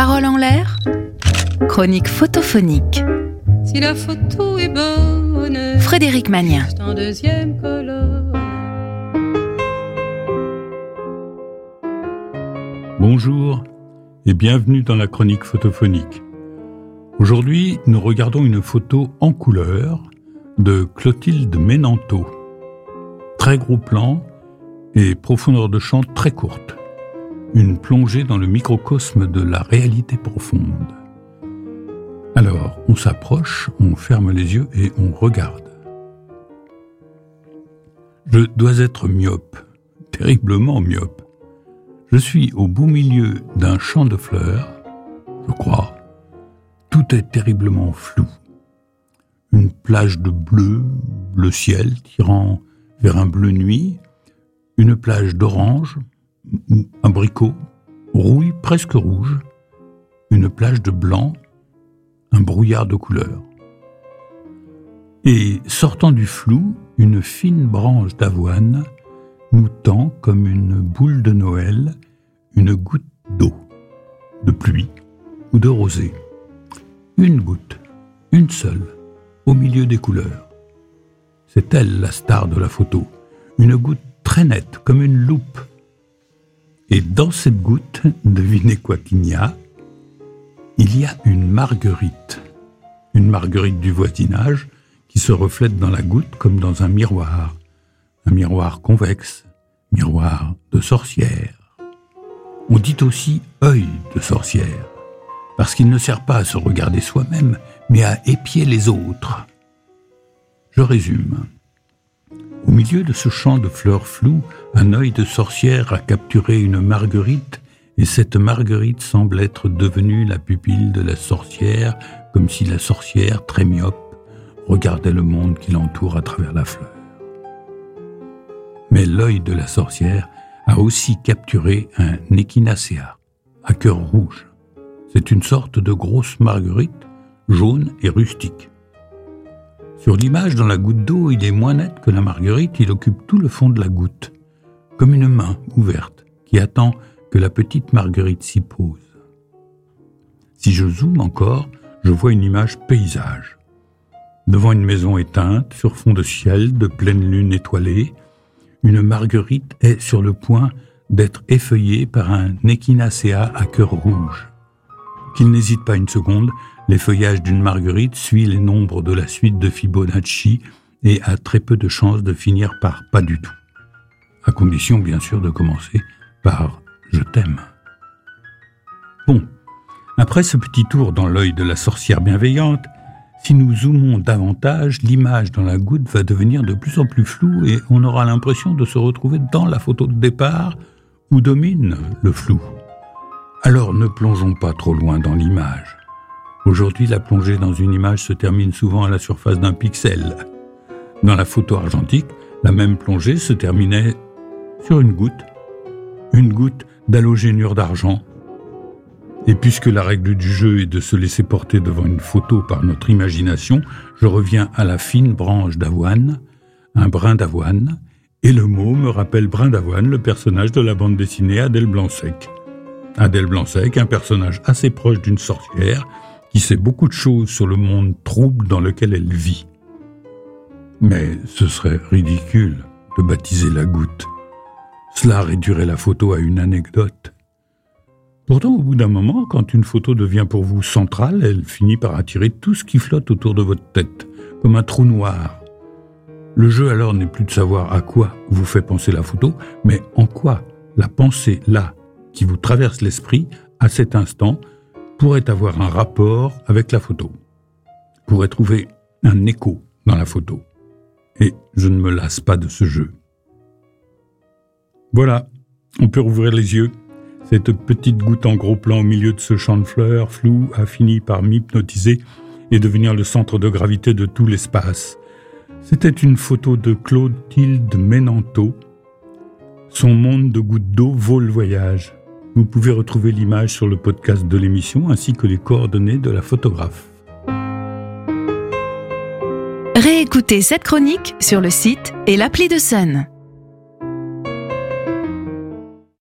Parole en l'air Chronique photophonique. Si la photo est bonne, Frédéric Magnien. c'est en deuxième colonne. Bonjour et bienvenue dans la chronique photophonique. Aujourd'hui, nous regardons une photo en couleur de Clotilde Ménanto. Très gros plan et profondeur de champ très courte. Une plongée dans le microcosme de la réalité profonde. Alors, on s'approche, on ferme les yeux et on regarde. Je dois être myope, terriblement myope. Je suis au beau milieu d'un champ de fleurs, je crois. Tout est terriblement flou. Une plage de bleu, le ciel tirant vers un bleu nuit, une plage d'orange, un bricot, rouille presque rouge, une plage de blanc, un brouillard de couleurs. Et sortant du flou, une fine branche d'avoine nous tend comme une boule de Noël une goutte d'eau, de pluie ou de rosée. Une goutte, une seule, au milieu des couleurs. C'est elle la star de la photo, une goutte très nette, comme une loupe. Et dans cette goutte, devinez quoi qu'il Il y a une marguerite, une marguerite du voisinage qui se reflète dans la goutte comme dans un miroir, un miroir convexe, miroir de sorcière. On dit aussi œil de sorcière, parce qu'il ne sert pas à se regarder soi-même, mais à épier les autres. Je résume. Au milieu de ce champ de fleurs floues, un œil de sorcière a capturé une marguerite, et cette marguerite semble être devenue la pupille de la sorcière, comme si la sorcière, très myope, regardait le monde qui l'entoure à travers la fleur. Mais l'œil de la sorcière a aussi capturé un echinacea à cœur rouge. C'est une sorte de grosse marguerite, jaune et rustique. Sur l'image dans la goutte d'eau, il est moins net que la marguerite, il occupe tout le fond de la goutte, comme une main ouverte qui attend que la petite marguerite s'y pose. Si je zoome encore, je vois une image paysage. Devant une maison éteinte, sur fond de ciel, de pleine lune étoilée, une marguerite est sur le point d'être effeuillée par un echinacea à cœur rouge. Qu'il n'hésite pas une seconde, l'effeuillage d'une marguerite suit les nombres de la suite de Fibonacci et a très peu de chances de finir par pas du tout. À condition, bien sûr, de commencer par je t'aime. Bon, après ce petit tour dans l'œil de la sorcière bienveillante, si nous zoomons davantage, l'image dans la goutte va devenir de plus en plus floue et on aura l'impression de se retrouver dans la photo de départ où domine le flou. Alors ne plongeons pas trop loin dans l'image. Aujourd'hui, la plongée dans une image se termine souvent à la surface d'un pixel. Dans la photo argentique, la même plongée se terminait sur une goutte, une goutte d'halogénure d'argent et puisque la règle du jeu est de se laisser porter devant une photo par notre imagination, je reviens à la fine branche d'avoine, un brin d'avoine, et le mot me rappelle Brin d'avoine, le personnage de la bande dessinée Adèle Blanc-Sec. Adèle Blanc-Sec, un personnage assez proche d'une sorcière, qui sait beaucoup de choses sur le monde trouble dans lequel elle vit. Mais ce serait ridicule de baptiser la goutte. Cela réduirait la photo à une anecdote. Pourtant, au bout d'un moment, quand une photo devient pour vous centrale, elle finit par attirer tout ce qui flotte autour de votre tête, comme un trou noir. Le jeu alors n'est plus de savoir à quoi vous fait penser la photo, mais en quoi la pensée là, qui vous traverse l'esprit, à cet instant, pourrait avoir un rapport avec la photo, pourrait trouver un écho dans la photo. Et je ne me lasse pas de ce jeu. Voilà, on peut rouvrir les yeux. Cette petite goutte en gros plan au milieu de ce champ de fleurs flou a fini par m'hypnotiser et devenir le centre de gravité de tout l'espace. C'était une photo de Clotilde Ménanto. Son monde de gouttes d'eau vaut le voyage. Vous pouvez retrouver l'image sur le podcast de l'émission ainsi que les coordonnées de la photographe. Réécoutez cette chronique sur le site et l'appli de Sun.